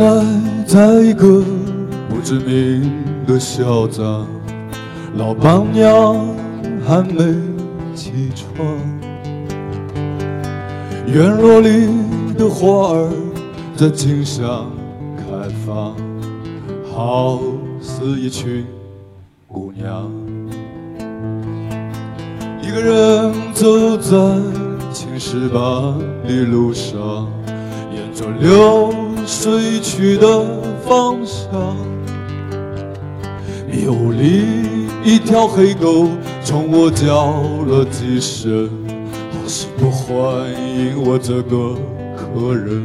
来在一个不知名的小站，老板娘还没起床，院落里的花儿在景象开放，好似一群姑娘。一个人走在青石板的路上，沿着流睡去的方向。迷雾里一条黑狗冲我叫了几声，好似不欢迎我这个客人。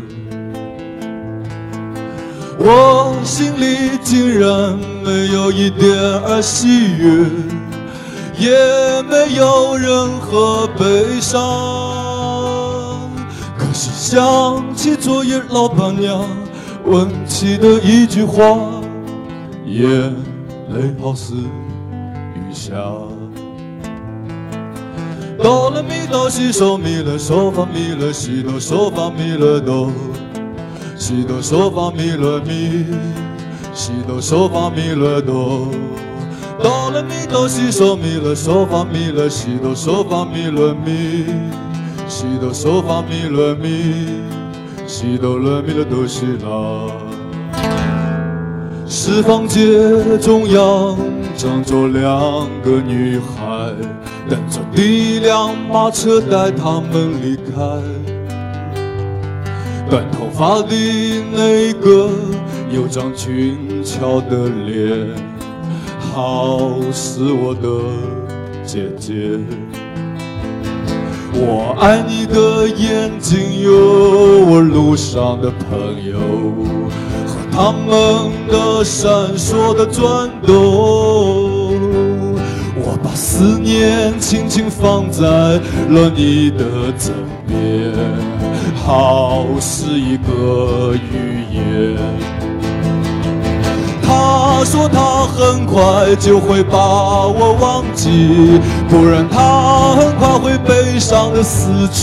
我心里竟然没有一点儿喜悦。也没有任何悲伤，想起昨夜老板娘问起的一句话，眼泪好似雨下。哆来咪哆西嗦咪来嗦发咪来西哆嗦发咪来哆，西哆嗦发咪来咪，西哆嗦发咪来哆。哆来咪哆西嗦咪来嗦发咪来西哆嗦发咪来咪，西哆嗦发咪来咪，西哆来咪来哆西啦。是房街中央站着两个女孩，等着第一辆马车带她们离开。短头发的那个有张俊俏的脸。好似我的姐姐，我爱你的眼睛，有我路上的朋友和他们的闪烁的转动。我把思念轻轻放在了你的枕边，好似一个语言。说他很快就会把我忘记，不然他很快会悲伤的死去。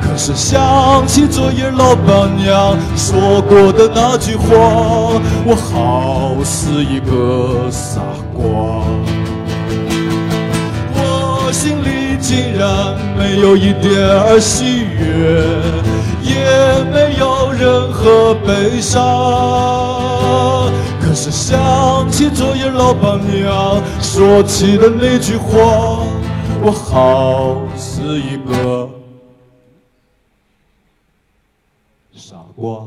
可是想起昨夜老板娘说过的那句话，我好似一个傻瓜。我心里竟然没有一点儿喜悦，也没有任何悲伤。可是想起昨夜老板娘说起的那句话，我好似一个傻瓜。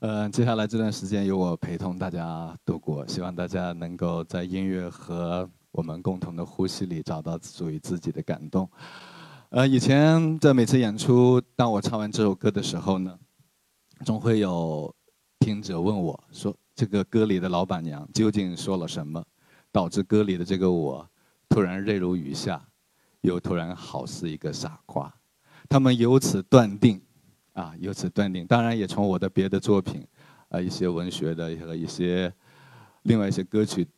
嗯，接下来这段时间由我陪同大家度过，希望大家能够在音乐和我们共同的呼吸里找到属于自己的感动。呃，以前在每次演出，当我唱完这首歌的时候呢，总会有听者问我说：“这个歌里的老板娘究竟说了什么，导致歌里的这个我突然泪如雨下，又突然好似一个傻瓜？”他们由此断定，啊，由此断定，当然也从我的别的作品，啊，一些文学的和一些另外一些歌曲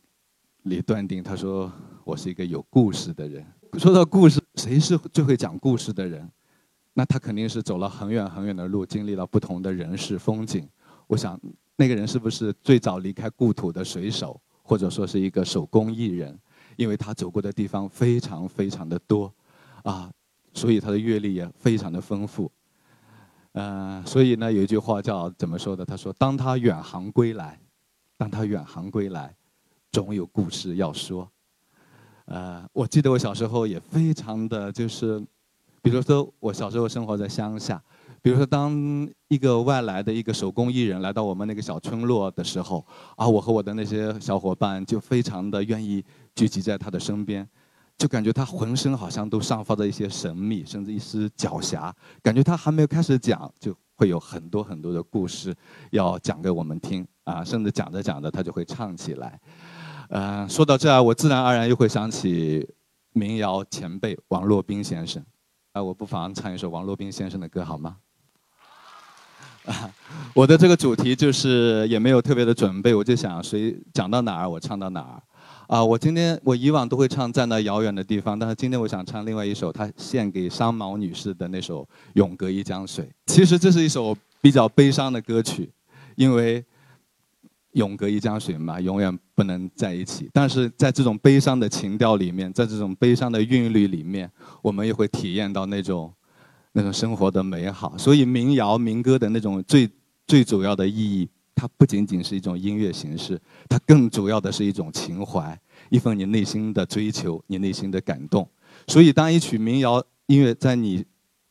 里断定，他说我是一个有故事的人。说到故事，谁是最会讲故事的人？那他肯定是走了很远很远的路，经历了不同的人事风景。我想，那个人是不是最早离开故土的水手，或者说是一个手工艺人？因为他走过的地方非常非常的多，啊，所以他的阅历也非常的丰富。呃，所以呢，有一句话叫怎么说的？他说：“当他远航归来，当他远航归来，总有故事要说。”呃，我记得我小时候也非常的就是，比如说我小时候生活在乡下，比如说当一个外来的一个手工艺人来到我们那个小村落的时候，啊，我和我的那些小伙伴就非常的愿意聚集在他的身边，就感觉他浑身好像都散发着一些神秘，甚至一丝狡黠，感觉他还没有开始讲，就会有很多很多的故事要讲给我们听，啊，甚至讲着讲着他就会唱起来。呃，说到这儿，我自然而然又会想起民谣前辈王洛宾先生。啊，我不妨唱一首王洛宾先生的歌，好吗？啊，我的这个主题就是也没有特别的准备，我就想谁讲到哪儿我唱到哪儿。啊，我今天我以往都会唱在那遥远的地方，但是今天我想唱另外一首，他献给商毛女士的那首《永隔一江水》。其实这是一首比较悲伤的歌曲，因为永隔一江水嘛，永远不能在一起。但是在这种悲伤的情调里面，在这种悲伤的韵律里面，我们也会体验到那种那种生活的美好。所以民谣民歌的那种最最主要的意义。它不仅仅是一种音乐形式，它更主要的是一种情怀，一份你内心的追求，你内心的感动。所以，当一曲民谣音乐在你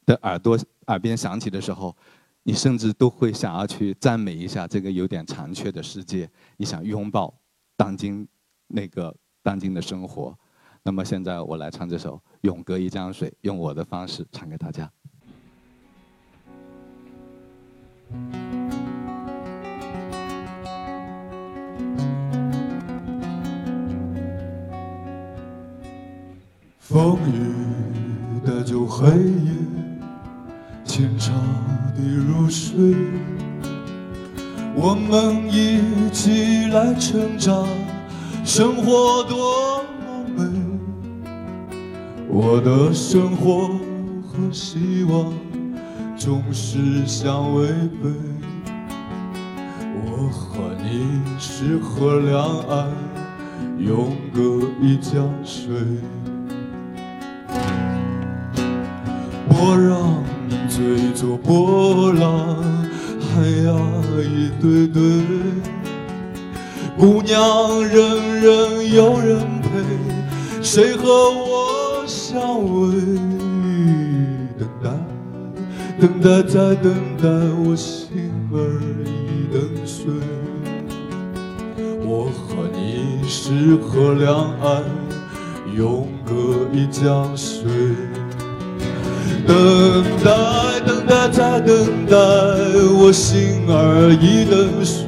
的耳朵耳边响起的时候，你甚至都会想要去赞美一下这个有点残缺的世界，你想拥抱当今那个当今的生活。那么，现在我来唱这首《永隔一江水》，用我的方式唱给大家。风雨带走黑夜，你入睡。我们一起来成长，生活多么美。我的生活和希望总是相违背。我和你是河两岸，永隔一江水。追逐波浪，海呀一对对，姑娘人人有人陪，谁和我相偎？等待，等待再等待，我心儿已等碎。我和你是河两岸，永隔一江水。等待，等待，再等待，我心儿已等碎。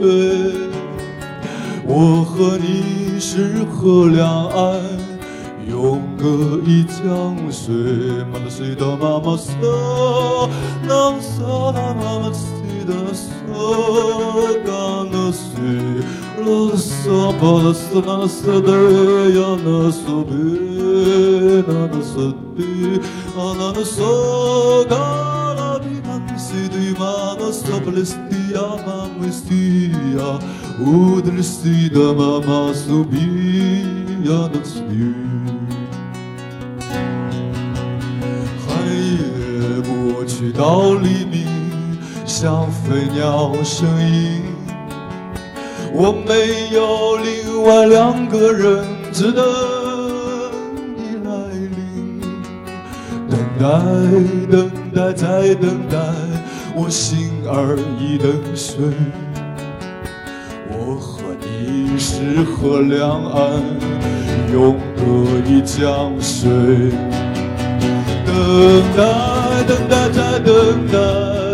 我和你是河两岸，永隔一江水。妈妈谁的妈妈睡，那嗦那妈妈的嗦，干那睡，那嗦巴那嗦那嗦的呀那嗦贝那那嗦贝。Ana sogala di mansi di mama soplestia mamestia Udrestida mama subia na sbi 黑夜过去到黎明，像飞鸟声音。我没有另外两个人，只能。等待，等待，再等待，我心儿已等碎。我和你是河两岸，永隔一江水。等待，等待，再等待，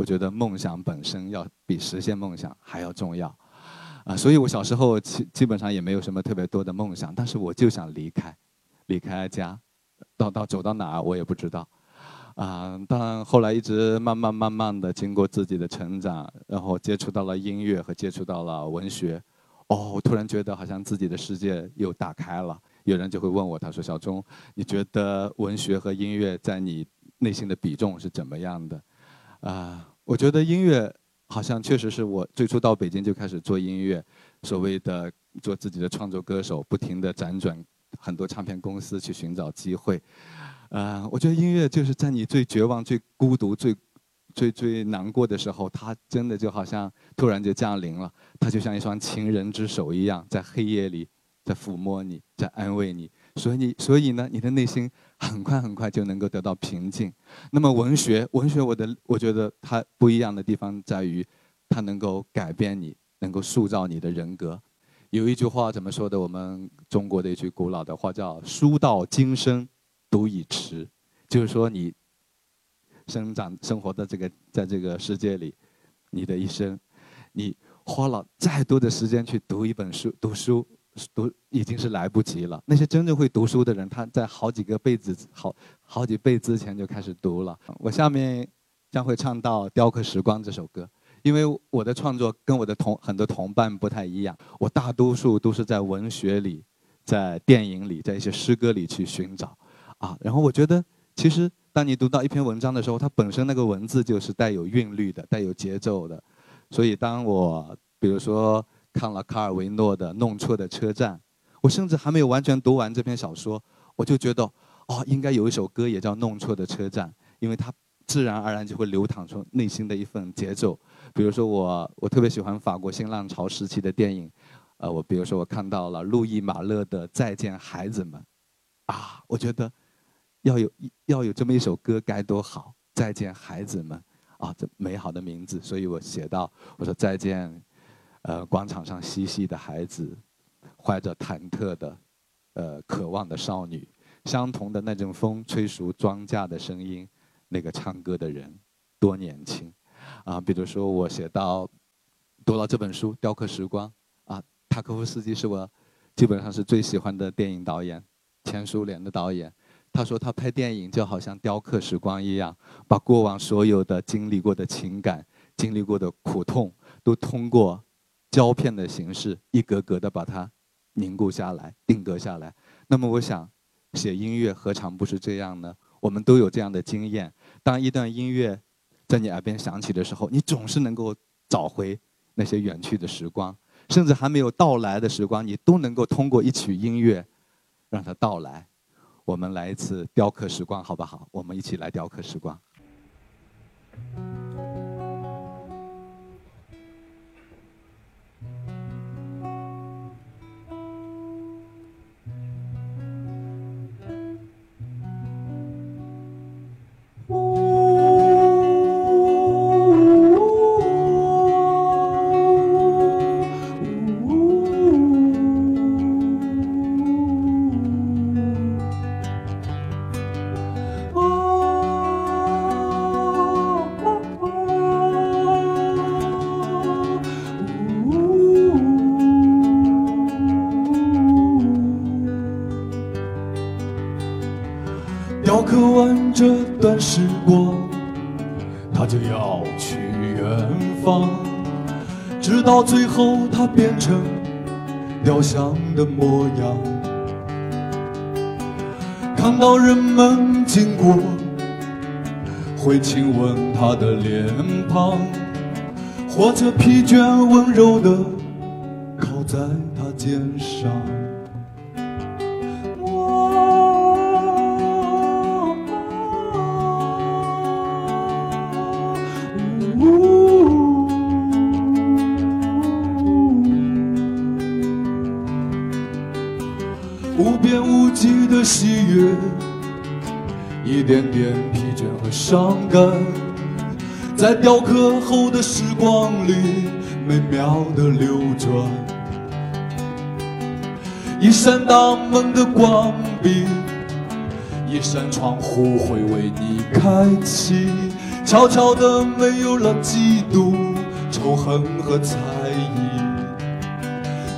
我觉得梦想本身要比实现梦想还要重要，啊，所以我小时候基基本上也没有什么特别多的梦想，但是我就想离开，离开家，到到走到哪儿我也不知道，啊，但后来一直慢慢慢慢的经过自己的成长，然后接触到了音乐和接触到了文学，哦，我突然觉得好像自己的世界又打开了。有人就会问我，他说：“小钟，你觉得文学和音乐在你内心的比重是怎么样的？”啊。我觉得音乐好像确实是我最初到北京就开始做音乐，所谓的做自己的创作歌手，不停地辗转很多唱片公司去寻找机会。呃，我觉得音乐就是在你最绝望、最孤独、最最最难过的时候，它真的就好像突然就降临了，它就像一双情人之手一样，在黑夜里在抚摸你，在安慰你。所以你，所以呢，你的内心很快很快就能够得到平静。那么文学，文学我的我觉得它不一样的地方在于，它能够改变你，能够塑造你的人格。有一句话怎么说的？我们中国的一句古老的话叫“书到今生，读已迟”，就是说你生长生活的这个在这个世界里，你的一生，你花了再多的时间去读一本书，读书。读已经是来不及了。那些真正会读书的人，他在好几个辈子、好好几辈之前就开始读了。我下面将会唱到《雕刻时光》这首歌，因为我的创作跟我的同很多同伴不太一样。我大多数都是在文学里、在电影里、在一些诗歌里去寻找啊。然后我觉得，其实当你读到一篇文章的时候，它本身那个文字就是带有韵律的、带有节奏的。所以当我比如说。看了卡尔维诺的《弄错的车站》，我甚至还没有完全读完这篇小说，我就觉得，哦，应该有一首歌也叫《弄错的车站》，因为它自然而然就会流淌出内心的一份节奏。比如说我，我特别喜欢法国新浪潮时期的电影，呃，我比如说我看到了路易马勒的《再见孩子们》，啊，我觉得要有要有这么一首歌该多好，《再见孩子们》啊，这美好的名字，所以我写到，我说再见。呃，广场上嬉戏的孩子，怀着忐忑的、呃渴望的少女，相同的那阵风吹熟庄稼的声音，那个唱歌的人多年轻，啊，比如说我写到读了这本书《雕刻时光》，啊，塔科夫斯基是我基本上是最喜欢的电影导演，前苏联的导演。他说他拍电影就好像雕刻时光一样，把过往所有的经历过的情感、经历过的苦痛，都通过。胶片的形式，一格格的把它凝固下来、定格下来。那么，我想写音乐何尝不是这样呢？我们都有这样的经验：当一段音乐在你耳边响起的时候，你总是能够找回那些远去的时光，甚至还没有到来的时光，你都能够通过一曲音乐让它到来。我们来一次雕刻时光，好不好？我们一起来雕刻时光。的模样。看到人们经过，会亲吻他的脸庞，或者疲倦温柔的靠在他肩上。喜悦，一点点疲倦和伤感，在雕刻后的时光里美妙的流转。一扇大门的关闭，一扇窗户会为你开启，悄悄的没有了嫉妒、仇恨和猜疑。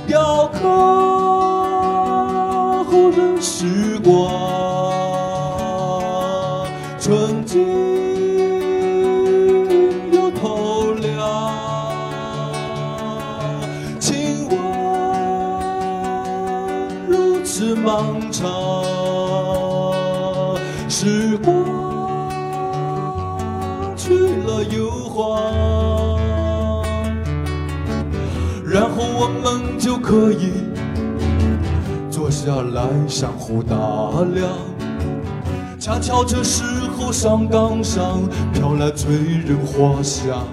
雕刻。时光，相互打量，恰巧这时候上岗上飘来醉人花香。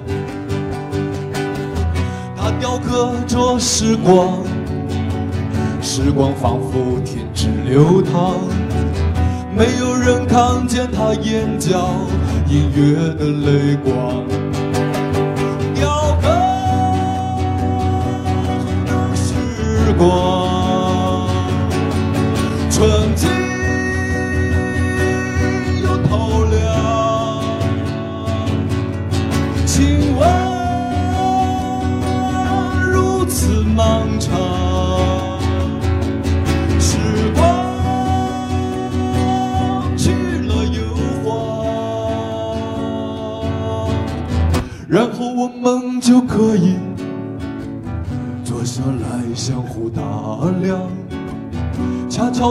它雕刻着时光，时光仿佛停止流淌，没有人看见他眼角隐约的泪光。雕刻着时光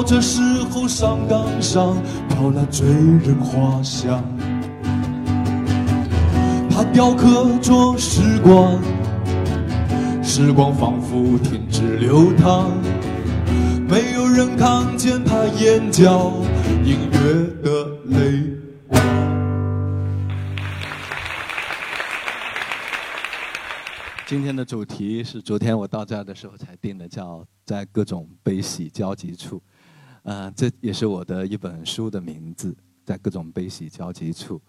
这时候上岗上飘来醉人花香。它雕刻着时光，时光仿佛停止流淌，没有人看见他眼角隐约的泪今天的主题是昨天我到这儿的时候才定的，叫在各种悲喜交集处。呃，这也是我的一本书的名字，在各种悲喜交集处。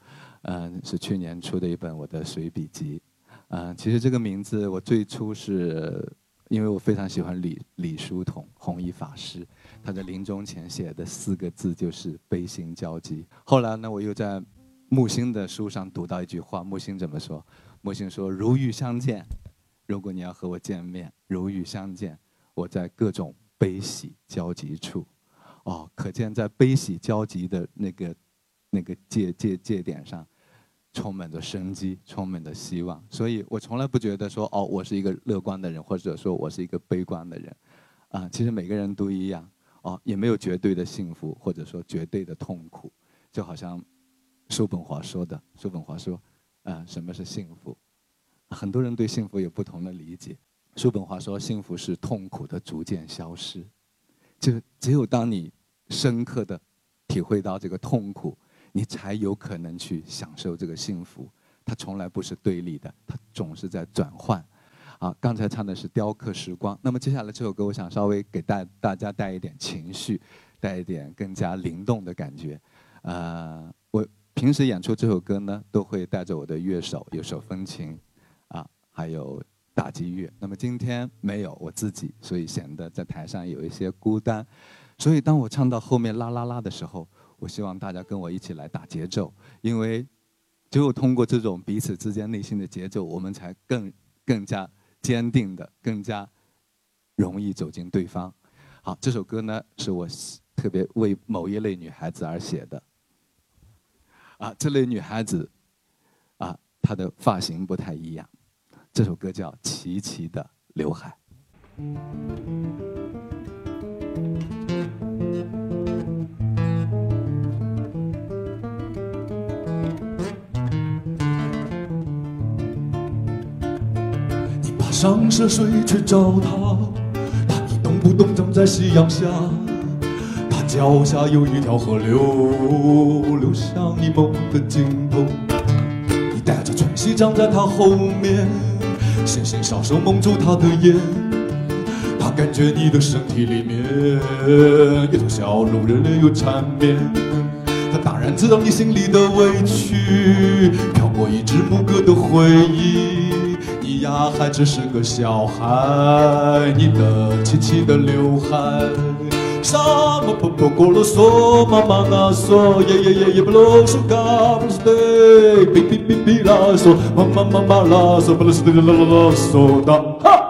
嗯、是去年出的一本我的随笔集。嗯、其实这个名字我最初是因为我非常喜欢李李叔同弘一法师，他在临终前写的四个字就是悲心交集。后来呢，我又在木心的书上读到一句话，木心怎么说？木心说：“如遇相见，如果你要和我见面，如遇相见，我在各种悲喜交集处。”哦，可见在悲喜交集的那个那个界界界点上，充满着生机，充满着希望。所以我从来不觉得说哦，我是一个乐观的人，或者说我是一个悲观的人。啊，其实每个人都一样。哦，也没有绝对的幸福，或者说绝对的痛苦。就好像叔本华说的，叔本华说，啊，什么是幸福？很多人对幸福有不同的理解。叔本华说，幸福是痛苦的逐渐消失。就只有当你深刻的体会到这个痛苦，你才有可能去享受这个幸福。它从来不是对立的，它总是在转换。啊，刚才唱的是《雕刻时光》，那么接下来这首歌，我想稍微给大大家带一点情绪，带一点更加灵动的感觉。呃，我平时演出这首歌呢，都会带着我的乐手，有手风琴，啊，还有打击乐。那么今天没有我自己，所以显得在台上有一些孤单。所以当我唱到后面啦啦啦的时候，我希望大家跟我一起来打节奏，因为只有通过这种彼此之间内心的节奏，我们才更更加坚定的、更加容易走进对方。好，这首歌呢是我特别为某一类女孩子而写的。啊，这类女孩子，啊，她的发型不太一样。这首歌叫《齐齐的刘海》。你爬上涉水去找他，他一动不动站在夕阳下。他脚下有一条河流，流向你梦的尽头。你带着喘息站在他后面，纤纤小手蒙住他的眼。他感觉你的身体里面一种小鹿，热烈又缠绵。他当然知道你心里的委屈，飘过一只牧歌的回忆。你呀还只是个小孩，你的齐齐的刘海。什么婆婆过啰嗦，妈妈那嗦，爷爷爷爷不啰嗦，嘎不啰嗦的，哔哔哔哔啦嗦，妈妈妈妈啦嗦，不啰嗦的啦啦啦嗦的，哈。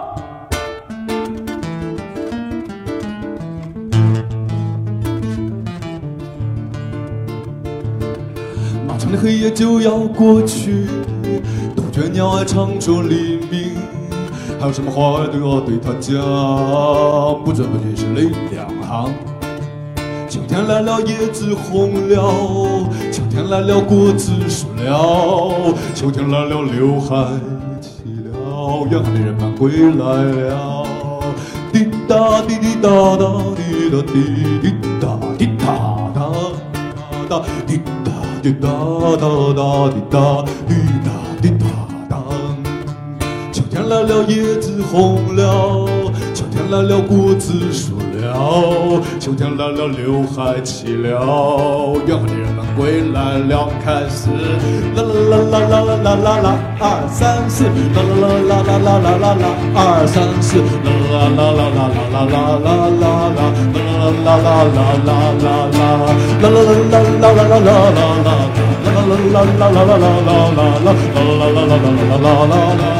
漫长的黑夜就要过去，杜鹃鸟儿唱着黎明，还有什么话都要对他讲，不知不觉是力量行。秋天来了，叶子红了，秋天来了，果子熟了，秋天来了，刘海齐了，远航的人们归来了。滴答滴滴答答滴答滴滴答滴答答答滴答滴答答答滴答滴答滴答答。秋天来了，叶子红了，天来了，谷子熟了，秋天来了，刘海齐了，远方的人们归来了，开始啦啦啦啦啦啦啦啦，二三四，啦啦啦啦啦啦啦啦，二三四，啦啦啦啦啦啦啦啦啦啦啦，啦啦啦啦啦啦啦啦，啦啦啦啦啦啦啦啦啦啦，啦啦啦啦啦啦啦啦啦啦，啦啦啦啦啦啦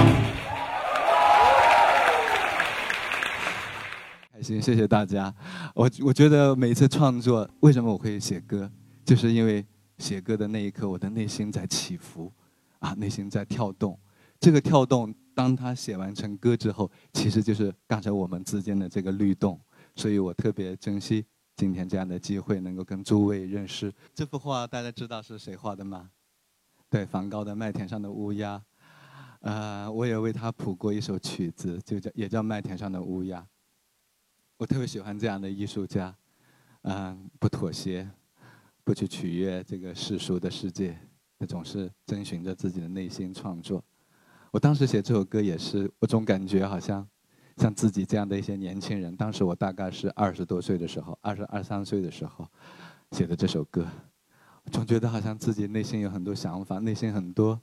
谢谢大家。我我觉得每一次创作，为什么我会写歌，就是因为写歌的那一刻，我的内心在起伏，啊，内心在跳动。这个跳动，当他写完成歌之后，其实就是刚才我们之间的这个律动。所以我特别珍惜今天这样的机会，能够跟诸位认识。这幅画大家知道是谁画的吗？对，梵高的《麦田上的乌鸦》。呃，我也为他谱过一首曲子，就叫也叫《麦田上的乌鸦》。我特别喜欢这样的艺术家，嗯，不妥协，不去取悦这个世俗的世界，他总是遵循着自己的内心创作。我当时写这首歌也是，我总感觉好像像自己这样的一些年轻人，当时我大概是二十多岁的时候，二十二三岁的时候写的这首歌，总觉得好像自己内心有很多想法，内心很多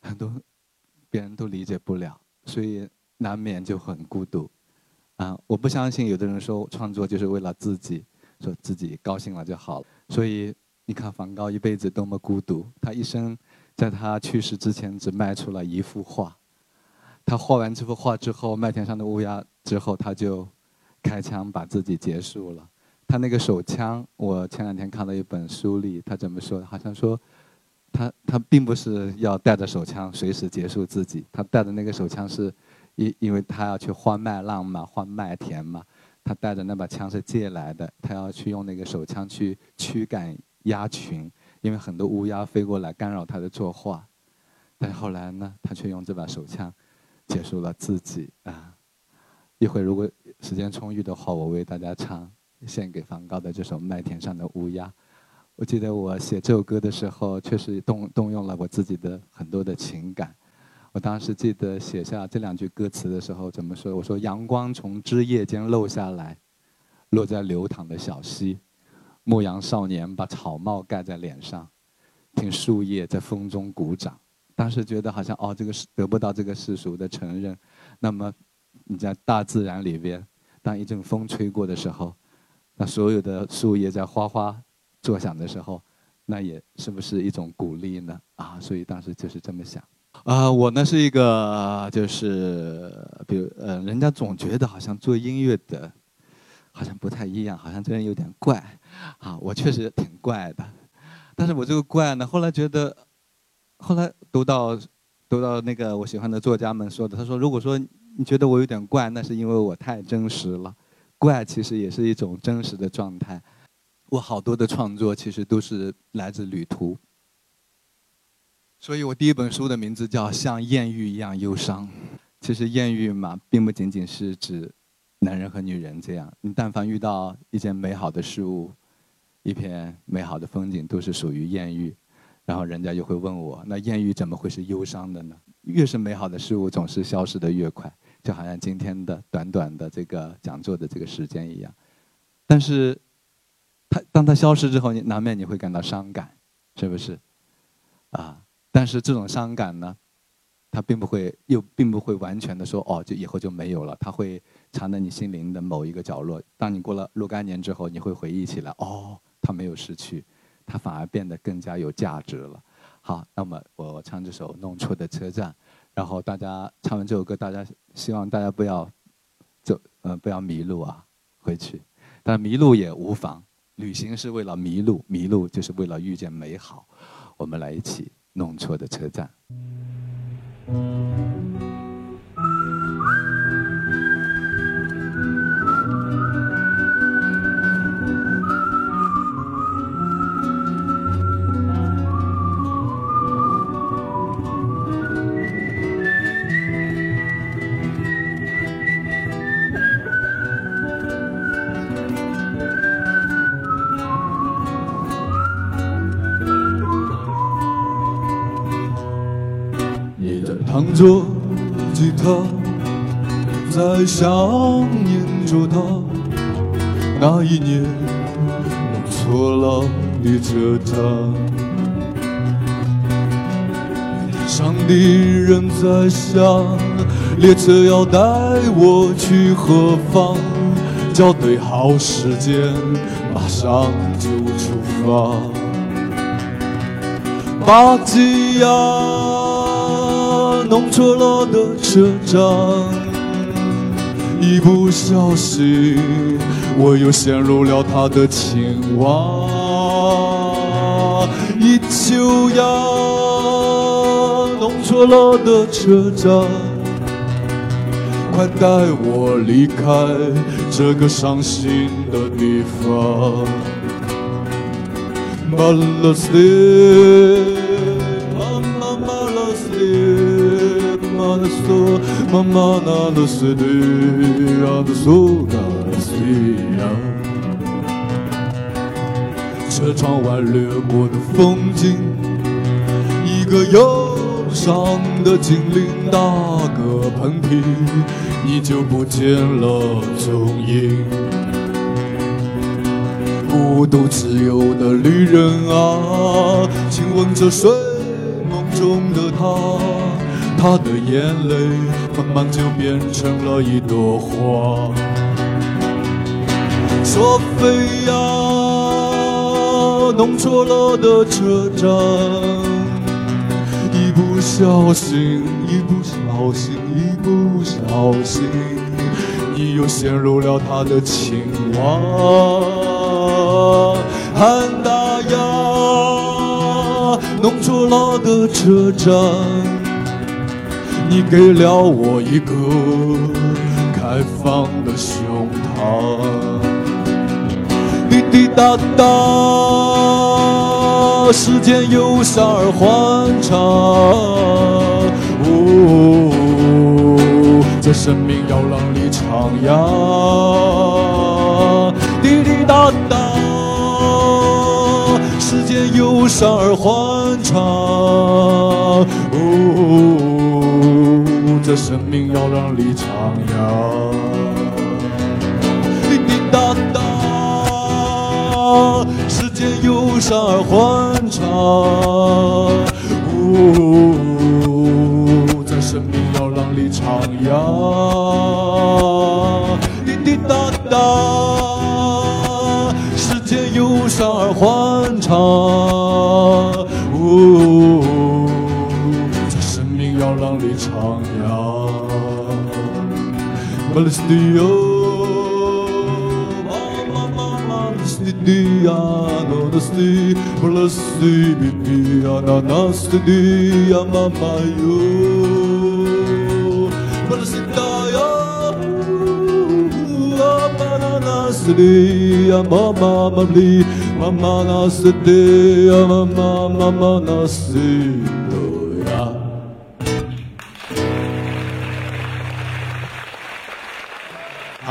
很多别人都理解不了，所以难免就很孤独。啊，我不相信有的人说创作就是为了自己，说自己高兴了就好了。所以你看梵高一辈子多么孤独，他一生在他去世之前只卖出了一幅画。他画完这幅画之后，《麦田上的乌鸦》之后，他就开枪把自己结束了。他那个手枪，我前两天看了一本书里，他怎么说？好像说他他并不是要带着手枪随时结束自己，他带的那个手枪是。因因为他要去换麦浪嘛，换麦田嘛，他带着那把枪是借来的，他要去用那个手枪去驱赶鸭群，因为很多乌鸦飞过来干扰他的作画，但后来呢，他却用这把手枪结束了自己啊。一会如果时间充裕的话，我为大家唱献给梵高的这首《麦田上的乌鸦》。我记得我写这首歌的时候，确实动动用了我自己的很多的情感。我当时记得写下这两句歌词的时候，怎么说？我说：“阳光从枝叶间漏下来，落在流淌的小溪。牧羊少年把草帽盖在脸上，听树叶在风中鼓掌。当时觉得好像哦，这个是得不到这个世俗的承认。那么你在大自然里边，当一阵风吹过的时候，那所有的树叶在哗哗作响的时候，那也是不是一种鼓励呢？啊，所以当时就是这么想。”啊，我呢是一个，就是比如，呃，人家总觉得好像做音乐的，好像不太一样，好像这人有点怪，啊，我确实挺怪的，但是我这个怪呢，后来觉得，后来读到，读到那个我喜欢的作家们说的，他说，如果说你觉得我有点怪，那是因为我太真实了，怪其实也是一种真实的状态，我好多的创作其实都是来自旅途。所以我第一本书的名字叫《像艳遇一样忧伤》。其实艳遇嘛，并不仅仅是指男人和女人这样。你但凡遇到一件美好的事物，一片美好的风景，都是属于艳遇。然后人家就会问我：那艳遇怎么会是忧伤的呢？越是美好的事物，总是消失的越快，就好像今天的短短的这个讲座的这个时间一样。但是，它当它消失之后，你难免你会感到伤感，是不是？啊。但是这种伤感呢，它并不会又并不会完全的说哦，就以后就没有了。它会藏在你心灵的某一个角落。当你过了若干年之后，你会回忆起来，哦，它没有失去，它反而变得更加有价值了。好，那么我唱这首《弄错的车站》，然后大家唱完这首歌，大家希望大家不要走，呃，不要迷路啊，回去。但迷路也无妨，旅行是为了迷路，迷路就是为了遇见美好。我们来一起。弄错的车站。着吉他，在想念着他。那一年，弄错了列车站。上的人在想，列车要带我去何方？校对好时间，马上就出发。巴吉亚弄错了的车站，一不小心我又陷入了他的情网。一丘亚弄错了的车站。快带我离开这个伤心的地方。马妈妈那拉斯蒂，阿德苏卡西亚。车窗外掠过的风景，一个忧伤的精灵打个喷嚏。你就不见了踪影。孤独自由的旅人啊，亲吻着睡梦中的他，他的眼泪慢慢就变成了一朵花。索菲亚，弄错了的车站，一不小心，一不小心。一不小心，你又陷入了他的情网。汉达亚，弄错了的车站，你给了我一个开放的胸膛。滴滴答答，时间忧伤而欢畅。哦。这生命要让你徜徉，滴滴答答，时间忧伤而欢畅。哦，这生命要让你徜徉，滴滴答答，时间忧伤而欢畅。呜哦。生命要让你徜徉，滴滴答答，时间忧伤而欢畅。哦，巴勒斯蒂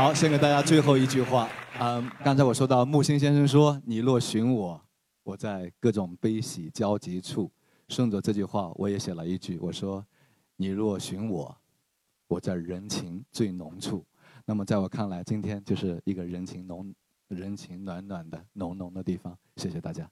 好，先给大家最后一句话。嗯，刚才我说到木心先生说：“你若寻我，我在各种悲喜交集处。”顺着这句话，我也写了一句，我说：“你若寻我，我在人情最浓处。”那么，在我看来，今天就是一个人情浓、人情暖暖的浓浓的地方。谢谢大家。